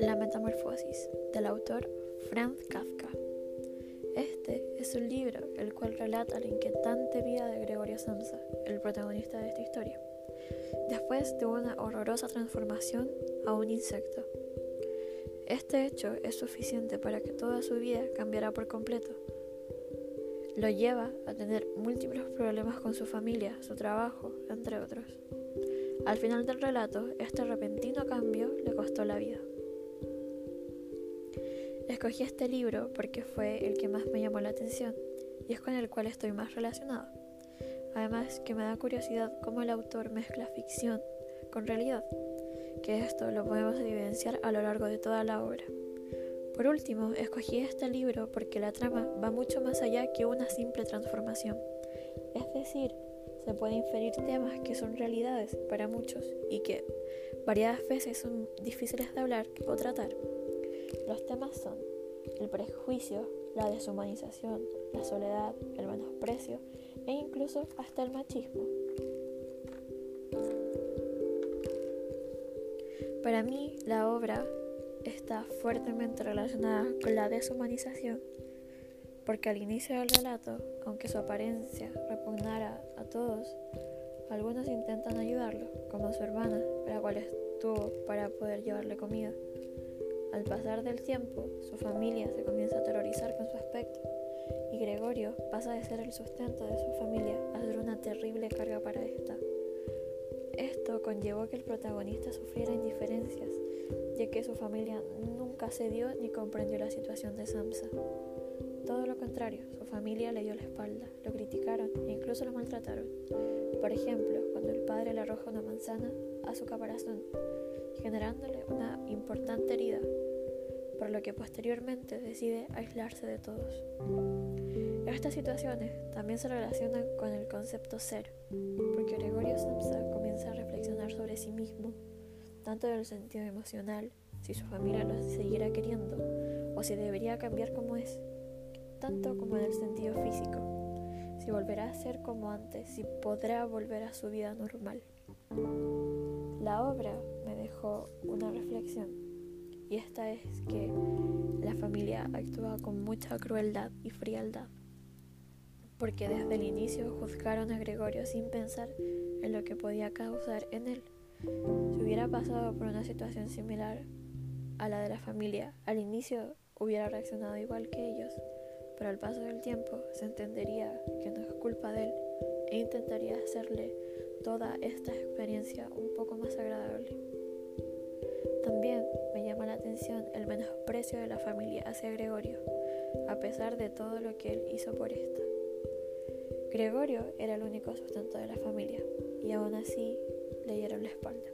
La Metamorfosis, del autor Franz Kafka. Este es un libro el cual relata la inquietante vida de Gregorio Samsa, el protagonista de esta historia, después de una horrorosa transformación a un insecto. Este hecho es suficiente para que toda su vida cambiara por completo. Lo lleva a tener múltiples problemas con su familia, su trabajo, entre otros. Al final del relato, este repentino cambio le costó la vida. Escogí este libro porque fue el que más me llamó la atención y es con el cual estoy más relacionado. Además que me da curiosidad cómo el autor mezcla ficción con realidad, que esto lo podemos evidenciar a lo largo de toda la obra. Por último, escogí este libro porque la trama va mucho más allá que una simple transformación. Es decir, se puede inferir temas que son realidades para muchos y que variadas veces son difíciles de hablar o tratar. Los temas son el prejuicio, la deshumanización, la soledad, el menosprecio e incluso hasta el machismo. Para mí, la obra está fuertemente relacionada con la deshumanización, porque al inicio del relato, aunque su apariencia repugnara todos, algunos intentan ayudarlo, como su hermana, la cual estuvo para poder llevarle comida. Al pasar del tiempo, su familia se comienza a terrorizar con su aspecto y Gregorio pasa de ser el sustento de su familia a ser una terrible carga para esta. Esto conllevó que el protagonista sufriera indiferencias, ya que su familia nunca cedió ni comprendió la situación de Samsa. Todo lo contrario, su familia le dio la espalda, lo criticaron e incluso lo maltrataron. Por ejemplo, cuando el padre le arroja una manzana a su caparazón, generándole una importante herida, por lo que posteriormente decide aislarse de todos. Estas situaciones también se relacionan con el concepto ser, porque Gregorio Samsa comienza a reflexionar sobre sí mismo, tanto en el sentido emocional, si su familia lo seguirá queriendo, o si debería cambiar como es, tanto como en el sentido físico, si volverá a ser como antes, si podrá volver a su vida normal. La obra me dejó una reflexión y esta es que la familia actúa con mucha crueldad y frialdad, porque desde el inicio juzgaron a Gregorio sin pensar en lo que podía causar en él. Si hubiera pasado por una situación similar a la de la familia, al inicio hubiera reaccionado igual que ellos, pero al paso del tiempo se entendería que no es culpa de él e intentaría hacerle toda esta experiencia un poco más agradable. También me llama la atención el menosprecio de la familia hacia Gregorio, a pesar de todo lo que él hizo por esta. Gregorio era el único sustento de la familia y aún así le dieron la espalda.